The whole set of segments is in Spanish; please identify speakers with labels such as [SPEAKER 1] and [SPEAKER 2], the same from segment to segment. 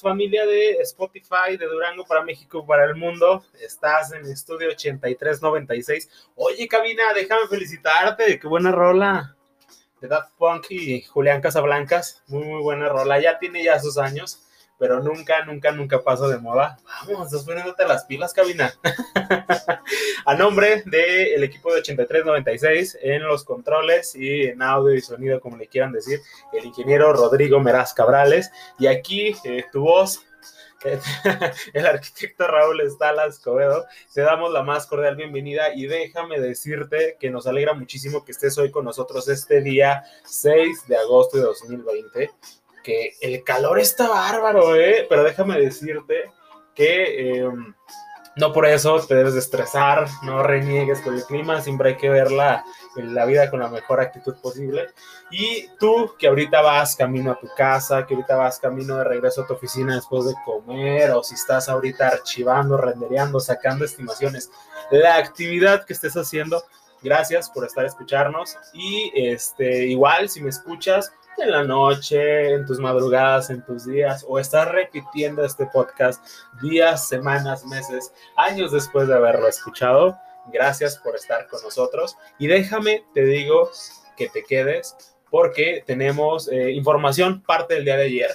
[SPEAKER 1] Familia de Spotify de Durango para México, para el mundo. Estás en Estudio 8396. Oye, cabina, déjame felicitarte, qué buena rola. De Daft Punk y Julián Casablancas, muy, muy buena rola. Ya tiene ya sus años pero nunca, nunca, nunca paso de moda. Vamos, estás poniéndote las pilas, cabina. a nombre del equipo de 8396 en los controles y en audio y sonido, como le quieran decir, el ingeniero Rodrigo Meraz Cabrales. Y aquí eh, tu voz, el arquitecto Raúl Estalas Covedo. Te damos la más cordial bienvenida y déjame decirte que nos alegra muchísimo que estés hoy con nosotros este día 6 de agosto de 2020 que el calor está bárbaro, ¿eh? Pero déjame decirte que em, no por eso te debes de estresar, no reniegues con el clima, siempre hay que ver la, la vida con la mejor actitud posible. Y tú que ahorita vas camino a tu casa, que ahorita vas camino de regreso a tu oficina después de comer, o si estás ahorita archivando, rendereando, sacando estimaciones, la actividad que estés haciendo, gracias por estar escucharnos. Y este, igual, si me escuchas, en la noche, en tus madrugadas, en tus días, o estás repitiendo este podcast días, semanas, meses, años después de haberlo escuchado. Gracias por estar con nosotros y déjame, te digo, que te quedes porque tenemos eh, información parte del día de ayer.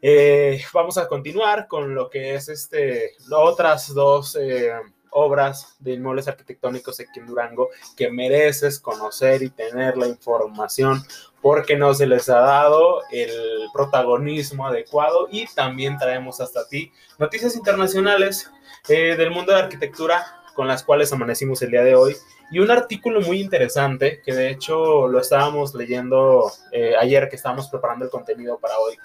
[SPEAKER 1] Eh, vamos a continuar con lo que es este, otras dos eh, obras de inmuebles arquitectónicos aquí en Durango que mereces conocer y tener la información porque no se les ha dado el protagonismo adecuado y también traemos hasta ti noticias internacionales eh, del mundo de arquitectura con las cuales amanecimos el día de hoy y un artículo muy interesante que de hecho lo estábamos leyendo eh, ayer que estábamos preparando el contenido para hoy.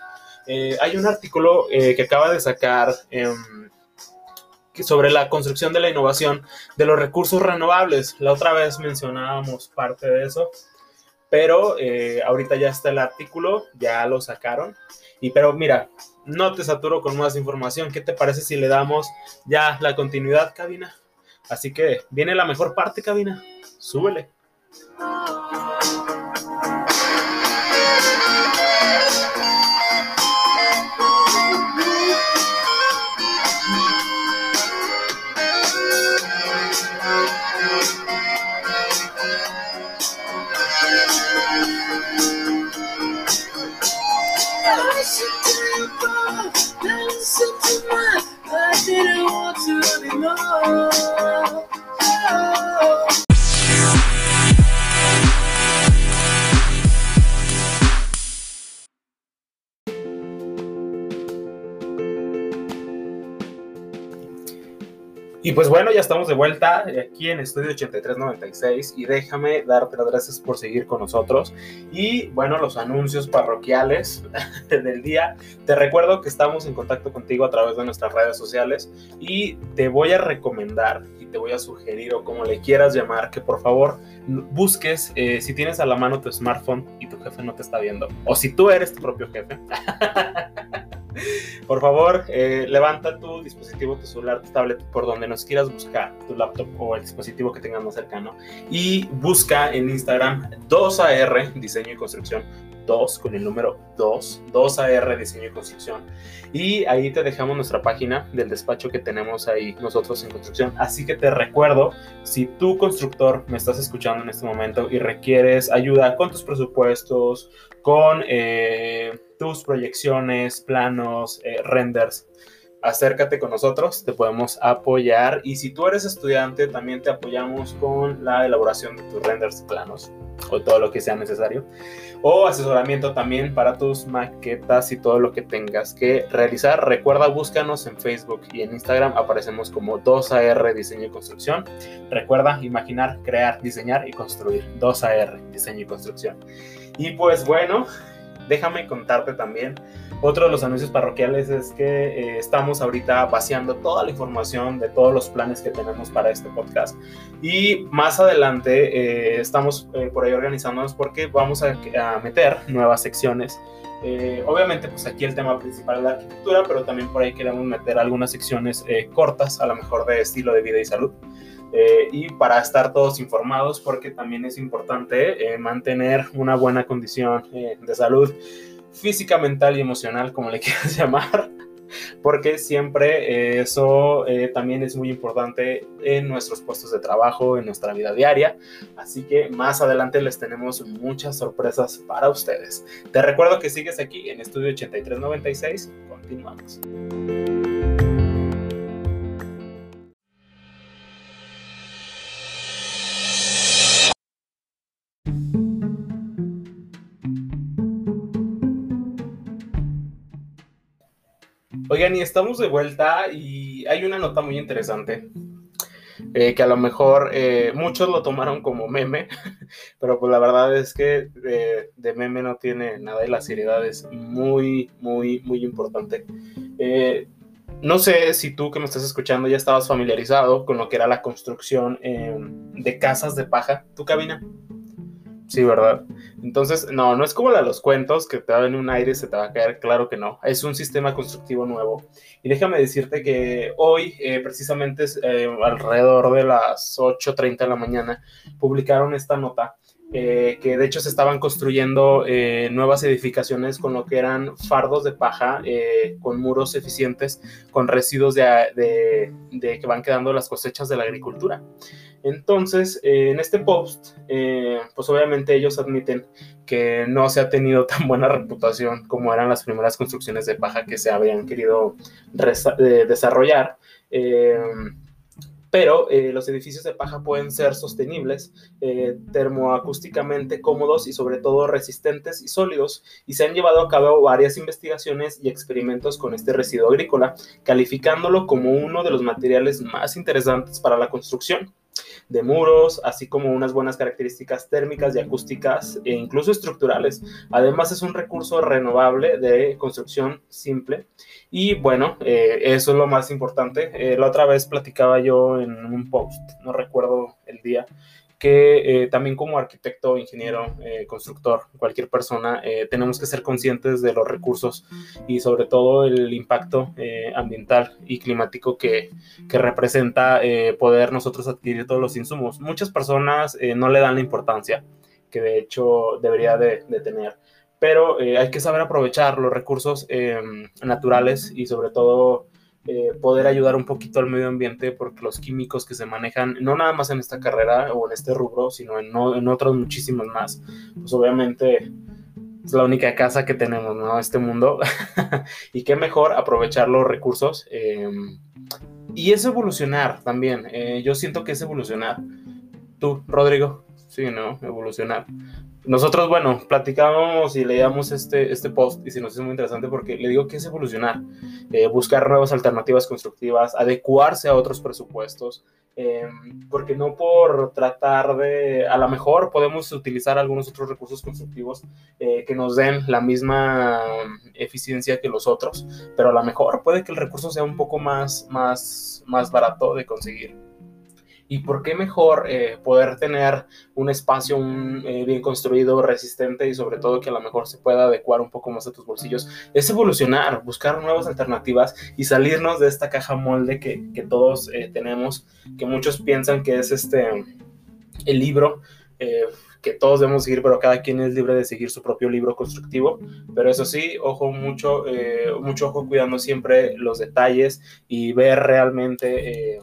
[SPEAKER 1] Eh, hay un artículo que acaba de sacar sobre la construcción de la innovación de los recursos renovables. La otra vez mencionábamos parte de eso, pero eh, ahorita ya está el artículo, ya lo sacaron. Y pero mira, no te saturo con más información. ¿Qué te parece si le damos ya la continuidad, cabina? Así que viene la mejor parte, cabina. Súbele. Pues bueno, ya estamos de vuelta aquí en Estudio 8396 y déjame darte las gracias por seguir con nosotros. Y bueno, los anuncios parroquiales del día. Te recuerdo que estamos en contacto contigo a través de nuestras redes sociales y te voy a recomendar y te voy a sugerir o como le quieras llamar que por favor busques eh, si tienes a la mano tu smartphone y tu jefe no te está viendo o si tú eres tu propio jefe. Por favor, eh, levanta tu dispositivo, tu celular, tu tablet, por donde nos quieras buscar, tu laptop o el dispositivo que tengas más cercano, y busca en Instagram 2AR Diseño y Construcción. 2 con el número 2, 2AR Diseño y Construcción. Y ahí te dejamos nuestra página del despacho que tenemos ahí nosotros en construcción. Así que te recuerdo, si tú constructor me estás escuchando en este momento y requieres ayuda con tus presupuestos, con eh, tus proyecciones, planos, eh, renders, acércate con nosotros, te podemos apoyar y si tú eres estudiante también te apoyamos con la elaboración de tus renders, planos o todo lo que sea necesario o asesoramiento también para tus maquetas y todo lo que tengas que realizar. Recuerda, búscanos en Facebook y en Instagram, aparecemos como 2AR Diseño y Construcción. Recuerda, imaginar, crear, diseñar y construir. 2AR Diseño y Construcción. Y pues bueno, déjame contarte también. Otro de los anuncios parroquiales es que eh, estamos ahorita vaciando toda la información de todos los planes que tenemos para este podcast. Y más adelante eh, estamos eh, por ahí organizándonos porque vamos a, meter nuevas secciones. obviamente, pues aquí el tema principal es la arquitectura, pero también por ahí queremos meter algunas secciones cortas, a lo mejor de estilo de vida y salud. Eh, y para estar todos informados porque también es importante eh, mantener una buena condición eh, de salud física, mental y emocional, como le quieras llamar porque siempre eh, eso eh, también es muy importante en nuestros puestos de trabajo, en nuestra vida diaria. Así que más adelante les tenemos muchas sorpresas para ustedes. Te recuerdo que sigues aquí en Estudio 8396. Continuamos. Oigan, y estamos de vuelta y hay una nota muy interesante. Eh, que a lo mejor eh, muchos lo tomaron como meme, pero pues la verdad es que eh, de meme no tiene nada y la seriedad es muy, muy, muy importante. no sé si tú que me estás escuchando ya estabas familiarizado con lo que era la construcción de casas de paja, tu cabina. Sí, ¿verdad? Entonces, no, no es como la de los cuentos que te da en un aire y se te va a caer, claro que no. Es un sistema constructivo nuevo. Y déjame decirte que hoy, eh, precisamente eh, alrededor de las 8.30 de la mañana, publicaron esta nota. Eh, que de hecho se estaban construyendo nuevas edificaciones con lo que eran fardos de paja, con muros eficientes, con residuos de, de, que van quedando las cosechas de la agricultura. Entonces, eh, en este post, eh, pues obviamente ellos admiten que no se ha tenido tan buena reputación como eran las primeras construcciones de paja que se habían querido eh, desarrollar. Pero los edificios de paja pueden ser sostenibles, termoacústicamente cómodos y sobre todo resistentes y sólidos, y se han llevado a cabo varias investigaciones y experimentos con este residuo agrícola, calificándolo como uno de los materiales más interesantes para la construcción de muros, así como unas buenas características térmicas y acústicas e incluso estructurales. Además es un recurso renovable de construcción simple y bueno, eh, eso es lo más importante. Eh, la otra vez platicaba yo en un post, no recuerdo el día, que eh, también como arquitecto, ingeniero, eh, constructor, cualquier persona, eh, tenemos que ser conscientes de los recursos y sobre todo el impacto ambiental y climático que, que representa poder nosotros adquirir todos los insumos. Muchas personas no le dan la importancia que de hecho debería de, tener, pero hay que saber aprovechar los recursos naturales y sobre todo eh, poder ayudar un poquito al medio ambiente porque los químicos que se manejan, no nada más en esta carrera o en este rubro, sino en, no, en otros muchísimos más, pues obviamente es la única casa que tenemos, ¿no? Este mundo. y qué mejor aprovechar los recursos. Em, y es evolucionar también. Eh, yo siento que es evolucionar. Tú, Rodrigo, sí, ¿no? Evolucionar nosotros, bueno, platicábamos y leíamos este, este post y se nos hizo muy interesante porque le digo que es evolucionar, eh, buscar nuevas alternativas constructivas, adecuarse a otros presupuestos, em, porque no por tratar de, a lo mejor podemos utilizar algunos otros recursos constructivos eh, que nos den la misma eficiencia que los otros, pero a lo mejor puede que el recurso sea un poco más, más, más barato de conseguir. ¿Y por qué mejor eh, poder tener un espacio eh, bien construido, resistente y sobre todo que a lo mejor se pueda adecuar un poco más a tus bolsillos? Es evolucionar, buscar nuevas alternativas y salirnos de esta caja molde que, que todos eh, tenemos, que muchos piensan que es este el libro que todos debemos seguir, pero cada quien es libre de seguir su propio libro constructivo. Pero eso sí, ojo mucho, mucho ojo cuidando siempre los detalles y ver realmente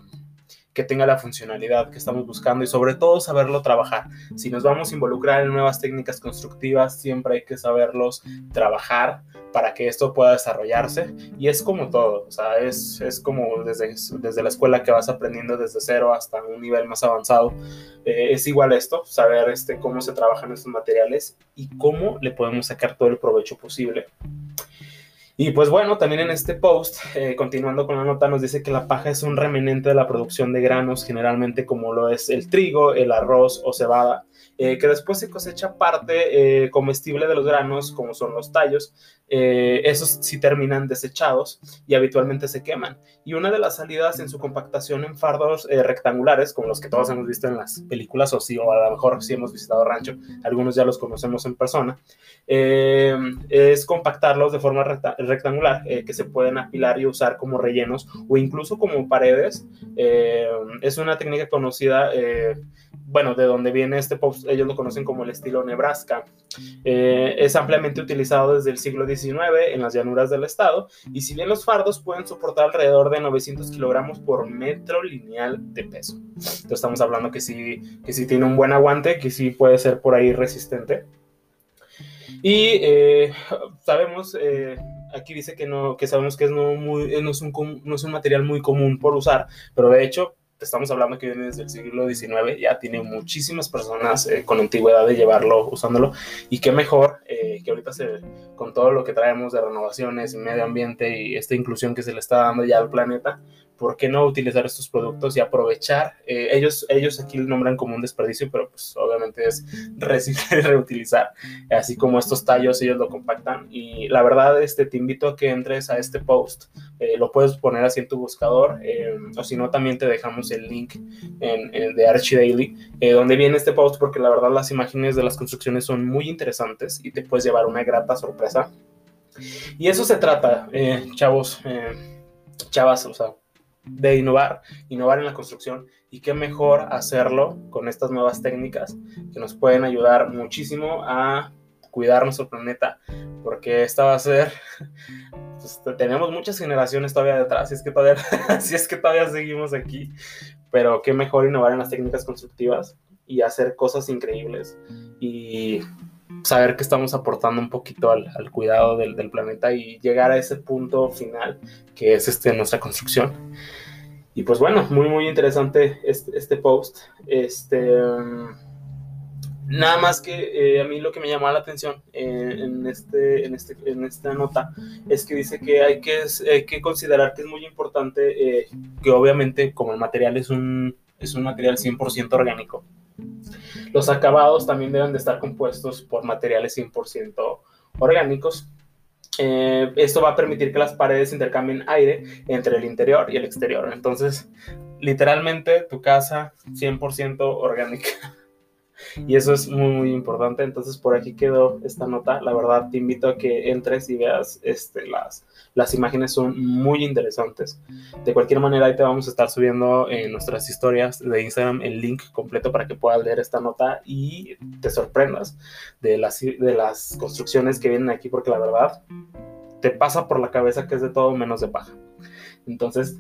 [SPEAKER 1] que tenga la funcionalidad que estamos buscando y sobre todo saberlo trabajar. Si nos vamos a involucrar en nuevas técnicas constructivas, siempre hay que saberlos trabajar para que esto pueda desarrollarse. Y es como todo, o sea, es, es como desde, desde la escuela que vas aprendiendo desde cero hasta un nivel más avanzado. Eh, es igual esto, saber este, cómo se trabajan estos materiales y cómo le podemos sacar todo el provecho posible. Y pues bueno, también en este post, eh, continuando con la nota, nos dice que la paja es un remanente de la producción de granos, generalmente como lo es el trigo, el arroz o cebada, eh, que después se cosecha parte eh, comestible de los granos, como son los tallos. Eh, esos sí terminan desechados y habitualmente se queman. Y una de las salidas en su compactación en fardos rectangulares, como los que todos hemos visto en las películas, o sí, o a lo mejor si hemos visitado rancho, algunos ya los conocemos en persona, es compactarlos de forma rectangular, que se pueden apilar y usar como rellenos o incluso como paredes. es una técnica conocida bueno, de donde viene este post ellos, lo conocen como el estilo Nebraska. Eh, es ampliamente utilizado desde el siglo XIX en las llanuras del estado y si bien los fardos pueden soportar alrededor de 900 kilogramos por metro lineal de peso. Entonces estamos hablando que sí, que sí tiene un buen aguante, que sí puede ser por ahí resistente. Y eh, sabemos, eh, aquí dice que no, que sabemos que no, muy, no, es un, no es un material muy común por usar, pero de hecho estamos hablando que viene desde el siglo XIX, ya tiene muchísimas personas eh, con antigüedad de llevarlo, usándolo, y qué mejor eh, que ahorita se, con todo lo que traemos de renovaciones, medio ambiente y esta inclusión que se le está dando ya al planeta, ¿por qué no utilizar estos productos y aprovechar? Eh, ellos, ellos aquí lo nombran como un desperdicio, pero pues obviamente es reciclar y reutilizar. Así como estos tallos, ellos lo compactan. Y la verdad, este, te invito a que entres a este post. Eh, lo puedes poner así en tu buscador, eh, o si no, también te dejamos el link en, de Archie Daily, donde viene este post, porque la verdad las imágenes de las construcciones son muy interesantes y te puedes llevar una grata sorpresa. Y eso se trata, chavos, chavas, o sea, de innovar, innovar en la construcción. Y qué mejor hacerlo con estas nuevas técnicas que nos pueden ayudar muchísimo a cuidar nuestro planeta, porque esta va a ser, pues, tenemos muchas generaciones todavía detrás, si es que todavía, si es que todavía seguimos aquí, pero qué mejor innovar en las técnicas constructivas y hacer cosas increíbles. Y saber que estamos aportando un poquito al, cuidado del, planeta y llegar a ese punto final que es este, nuestra construcción. Y pues bueno, muy muy interesante este, este post. Este, um, nada más que eh, a mí lo que me llamó la atención eh, en, este, en, este, en esta nota es que dice que hay que, que considerar que es muy importante eh, que obviamente como el material es un, es un material 100% orgánico, los acabados también deben de estar compuestos por materiales 100% orgánicos. Eh, esto va a permitir que las paredes intercambien aire entre el interior y el exterior. Entonces, literalmente tu casa 100% orgánica. Y eso es muy, muy importante. Entonces, por aquí quedó esta nota. La verdad, te invito a que entres y veas este, las, las imágenes, son muy interesantes. De cualquier manera, ahí te vamos a estar subiendo en nuestras historias de Instagram el link completo para que puedas leer esta nota y te sorprendas de las, de las construcciones que vienen aquí, porque la verdad te pasa por la cabeza que es de todo menos de paja. Entonces,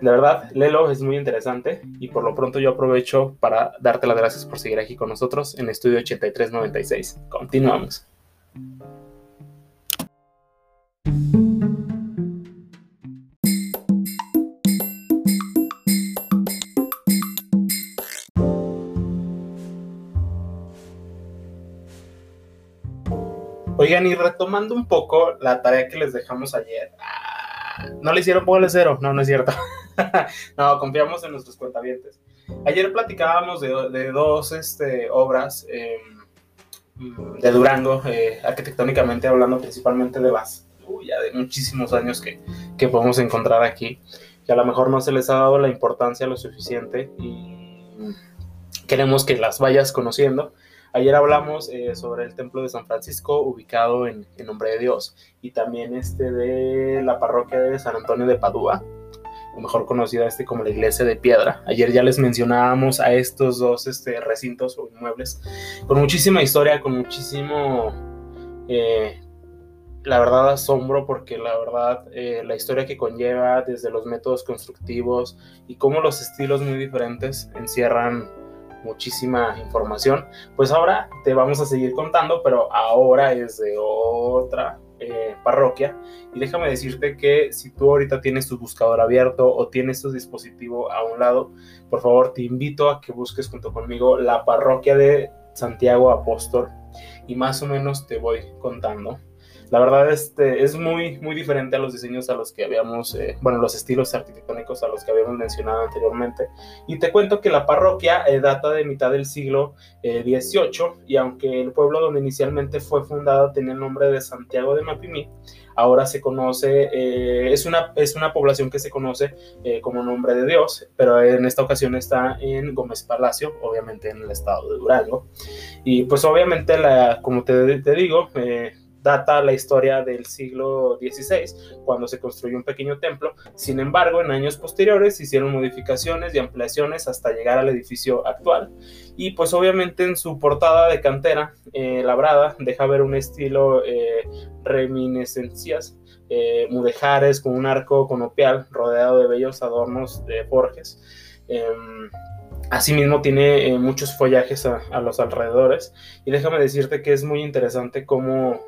[SPEAKER 1] de verdad, Lelo es muy interesante y por lo pronto yo aprovecho para darte las gracias por seguir aquí con nosotros en Estudio 8396. Continuamos. Oigan, y retomando un poco la tarea que les dejamos ayer. No le hicieron póngale cero. No, no es cierto. no, confiamos en nuestros cuentavientes. Ayer platicábamos de, dos este, obras em, de Durango, eh, arquitectónicamente hablando principalmente de las, ya de muchísimos años que, que podemos encontrar aquí, que a lo mejor no se les ha dado la importancia lo suficiente y queremos que las vayas conociendo. Ayer hablamos eh, sobre el templo de San Francisco ubicado en, en, Nombre de Dios y también este de la parroquia de San Antonio de Padua, o mejor conocida este como la iglesia de piedra. Ayer ya les mencionábamos a estos dos este, recintos o inmuebles con muchísima historia, con muchísimo, eh, la verdad, asombro, porque la verdad, eh, la historia que conlleva desde los métodos constructivos y cómo los estilos muy diferentes encierran muchísima información. Pues ahora te vamos a seguir contando, pero ahora es de otra eh, parroquia. Y déjame decirte que si tú ahorita tienes tu buscador abierto o tienes tu dispositivo a un lado, por favor te invito a que busques junto conmigo la parroquia de Santiago Apóstol y más o menos te voy contando la verdad este, es muy, muy diferente a los diseños a los que habíamos, eh, bueno, los estilos arquitectónicos a los que habíamos mencionado anteriormente. Y te cuento que la parroquia eh, data de mitad del siglo XVIII eh, y aunque el pueblo donde inicialmente fue fundada tenía el nombre de Santiago de Mapimí, ahora se conoce, es, una, es una población que se conoce como nombre de Dios, pero en esta ocasión está en Gómez Palacio, obviamente en el estado de Durango. Y pues obviamente, la, como te, te digo, data la historia del siglo XVI, cuando se construyó un pequeño templo. Sin embargo, en años posteriores se hicieron modificaciones y ampliaciones hasta llegar al edificio actual. Y pues obviamente en su portada de cantera eh, labrada deja ver un estilo eh, reminiscencias, eh, mudejares con un arco conopial rodeado de bellos adornos de forjes. Em, Asimismo tiene eh, muchos follajes a, los alrededores y déjame decirte que es muy interesante cómo,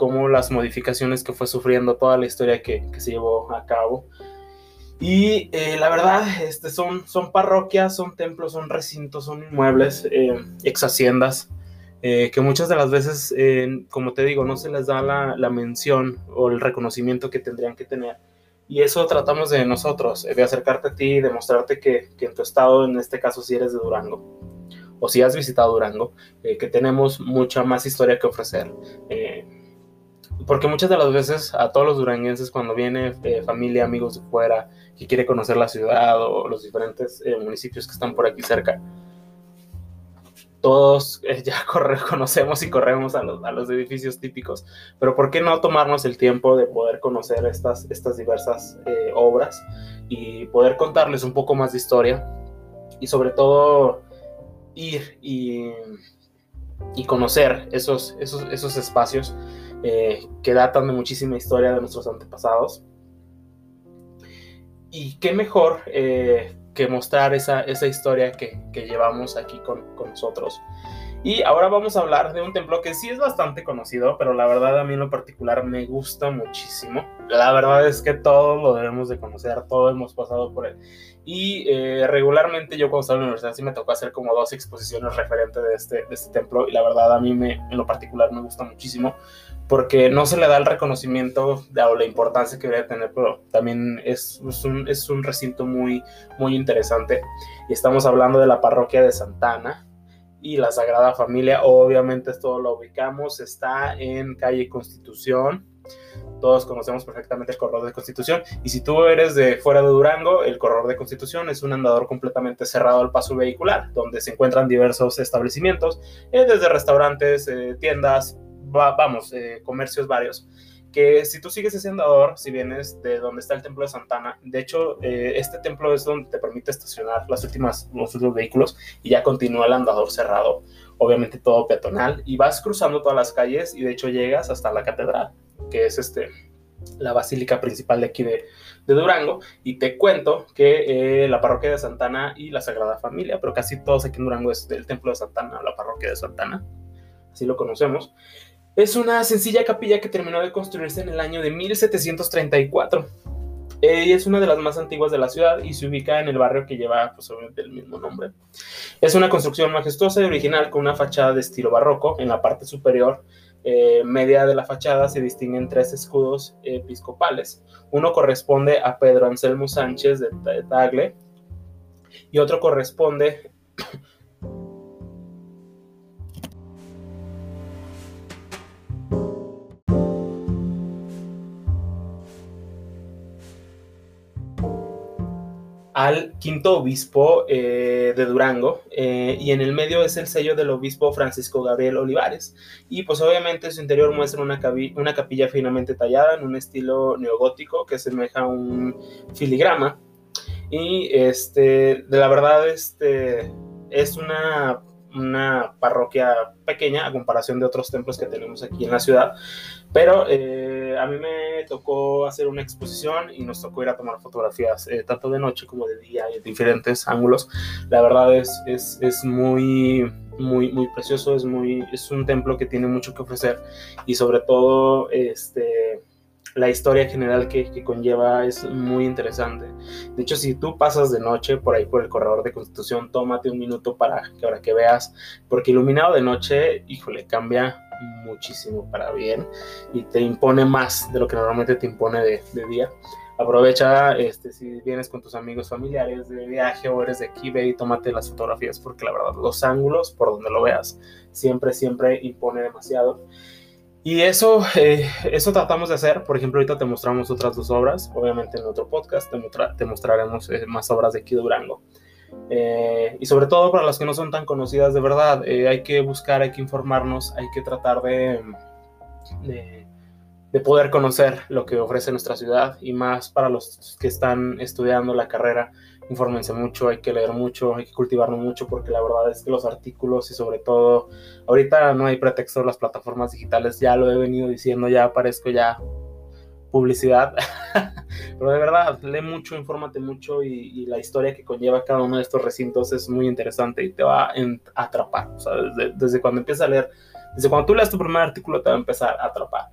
[SPEAKER 1] cómo las modificaciones que fue sufriendo toda la historia que, se llevó a cabo. Y eh, la verdad, este, son, son parroquias, son templos, son recintos, son inmuebles, eh, ex haciendas, que muchas de las veces, como te digo, no se les da la, la mención o el reconocimiento que tendrían que tener y eso tratamos de nosotros, de acercarte a ti, de mostrarte que, que en tu estado, en este caso si eres de Durango, o si has visitado Durango, eh, que tenemos mucha más historia que ofrecer. Eh, porque muchas de las veces a todos los duranguenses cuando viene eh, familia, amigos de fuera, que quiere conocer la ciudad o los diferentes municipios que están por aquí cerca, todos eh, ya conocemos y corremos a los, edificios típicos, pero ¿por qué no tomarnos el tiempo de poder conocer estas, estas diversas eh, obras y poder contarles un poco más de historia y sobre todo ir y, conocer esos, esos, esos espacios eh, que datan de muchísima historia de nuestros antepasados? Y qué mejor que mostrar esa, esa historia que, que llevamos aquí con, con, nosotros. Y ahora vamos a hablar de un templo que sí es bastante conocido, pero la verdad a mí en lo particular me gusta muchísimo. La verdad es que todos lo debemos de conocer, todos hemos pasado por él. Y eh, regularmente yo cuando estaba en la universidad sí me tocó hacer como dos exposiciones referentes de este, de este templo y la verdad a mí me, en lo particular me gusta muchísimo porque no se le da el reconocimiento o la importancia que debería tener, pero también es, un, es un recinto muy, muy interesante. Y estamos hablando de la parroquia de Santana y la Sagrada Familia. Obviamente esto lo ubicamos, está en calle Constitución. Todos conocemos perfectamente el corredor de Constitución. Y si tú eres de fuera de Durango, el corredor de Constitución es un andador completamente cerrado al paso vehicular, donde se encuentran diversos establecimientos, eh, desde restaurantes, eh, tiendas, vamos, eh, comercios varios, que si tú sigues ese andador, si vienes de donde está el templo de Santana, de hecho, eh, este templo es donde te permite estacionar las últimas, los últimos vehículos y ya continúa el andador cerrado, obviamente todo peatonal, y vas cruzando todas las calles y de hecho llegas hasta la catedral, que es este, la basílica principal de aquí de, Durango, y te cuento que eh, la parroquia de Santana y la Sagrada Familia, pero casi todos aquí en Durango es el templo de Santana, la parroquia de Santana, así lo conocemos, es una sencilla capilla que terminó de construirse en el año de 1734. Eh, es una de las más antiguas de la ciudad y se ubica en el barrio que lleva pues, el mismo nombre. Es una construcción majestuosa y original con una fachada de estilo barroco. En la parte superior eh, media de la fachada se distinguen tres escudos episcopales. Uno corresponde a Pedro Anselmo Sánchez de Tagle y otro corresponde al quinto obispo eh, de Durango eh, y en el medio es el sello del obispo Francisco Gabriel Olivares y pues obviamente su interior muestra una, capilla finamente tallada en un estilo neogótico que semeja a un filigrama y este de la verdad este es una una parroquia pequeña a comparación de otros templos que tenemos aquí en la ciudad. Pero eh, a mí me tocó hacer una exposición y nos tocó ir a tomar fotografías, eh, tanto de noche como de día, en diferentes ángulos. La verdad es, es, es, muy, muy, muy precioso, es, muy, es un templo que tiene mucho que ofrecer y sobre todo este, la historia general que, conlleva es muy interesante. De hecho, si tú pasas de noche por ahí por el corredor de Constitución, tómate un minuto para que ahora que veas, porque iluminado de noche, híjole, cambia muchísimo para bien y te impone más de lo que normalmente te impone de, día. Aprovecha este, si vienes con tus amigos familiares de viaje o eres de aquí, ve y tómate las fotografías porque la verdad los ángulos, por donde lo veas, siempre, siempre impone demasiado. Y eso, eh, eso tratamos de hacer. Por ejemplo, ahorita te mostramos otras dos obras. Obviamente en otro podcast te, mostraremos eh, más obras de aquí de Durango. Eh, y sobre todo para las que no son tan conocidas de verdad, hay que buscar, hay que informarnos, hay que tratar de, de, de poder conocer lo que ofrece nuestra ciudad y más para los que están estudiando la carrera infórmense mucho, hay que leer mucho, hay que cultivarlo mucho porque la verdad es que los artículos y sobre todo ahorita no hay pretexto, las plataformas digitales, ya lo he venido diciendo, ya aparezco ya publicidad, pero de verdad, lee mucho, infórmate mucho y, la historia que conlleva cada uno de estos recintos es muy interesante y te va a atrapar, o sea, desde, cuando empiezas a leer desde cuando tú leas tu primer artículo te va a empezar a atrapar.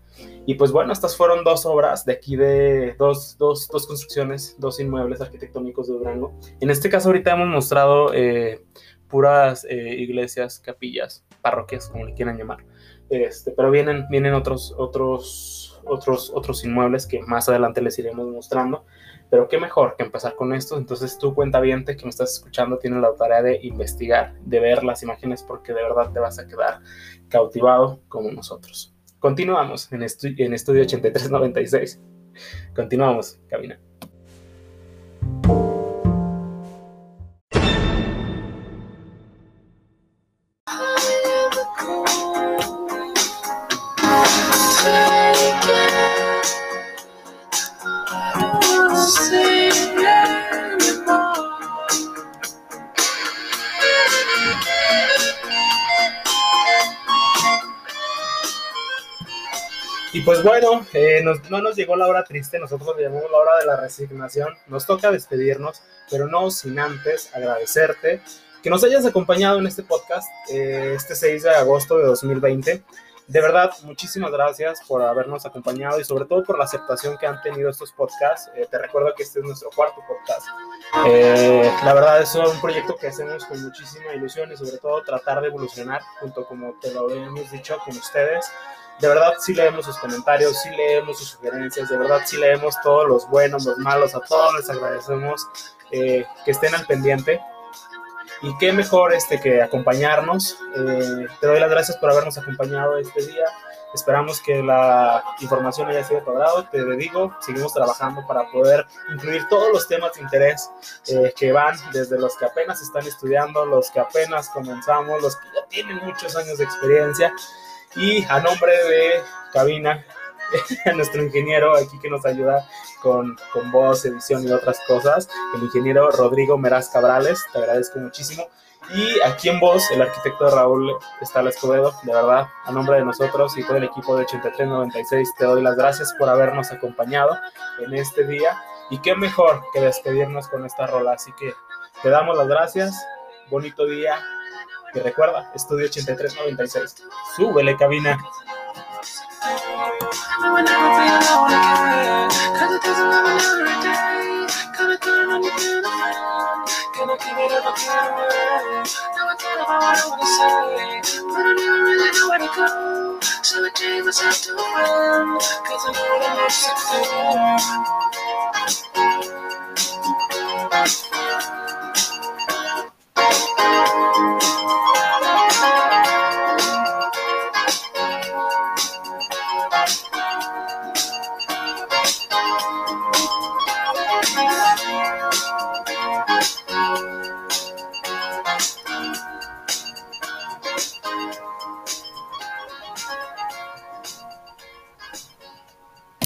[SPEAKER 1] Y pues bueno, estas fueron dos obras de aquí de dos, dos, dos construcciones, dos inmuebles arquitectónicos de Durango. En este caso ahorita hemos mostrado eh, puras eh, iglesias, capillas, parroquias, como le quieran llamar. Este, pero vienen, vienen otros, otros, otros, otros inmuebles que más adelante les iremos mostrando. Pero qué mejor que empezar con esto. Entonces tú cuenta que me estás escuchando tienes la tarea de investigar, de ver las imágenes porque de verdad te vas a quedar cautivado como nosotros. Continuamos en, en Estudio 8396. Continuamos, cabina. Eh, no nos llegó la hora triste, nosotros le llamamos la hora de la resignación. Nos toca despedirnos, pero no sin antes agradecerte que nos hayas acompañado en este podcast eh, este 6 de agosto de 2020. De verdad, muchísimas gracias por habernos acompañado y sobre todo por la aceptación que han tenido estos podcasts. Eh, te recuerdo que este es nuestro cuarto podcast. la verdad es un proyecto que hacemos con muchísima ilusión y sobre todo tratar de evolucionar junto como te lo hemos dicho con ustedes de verdad sí leemos sus comentarios, sí leemos sus sugerencias, de verdad sí leemos todos los buenos, los malos, a todos les agradecemos eh, que estén al pendiente. Y qué mejor este que acompañarnos. Eh, te doy las gracias por habernos acompañado este día. Esperamos que la información haya sido de Te digo, seguimos trabajando para poder incluir todos los temas de interés eh, que van desde los que apenas están estudiando, los que apenas comenzamos, los que ya tienen muchos años de experiencia y a nombre de Cabina, nuestro ingeniero aquí que nos ayuda con, con voz, edición y otras cosas, el ingeniero Rodrigo Meraz Cabrales, te agradezco muchísimo. Y aquí en voz, el arquitecto Raúl Estala Escobedo, de verdad, a nombre de nosotros y todo el equipo de 8396, te doy las gracias por habernos acompañado en este día. Y qué mejor que despedirnos con esta rola. Así que te damos las gracias, bonito día recuerda, estudio 8396. Súbele, cabina. So I gave myself to I'm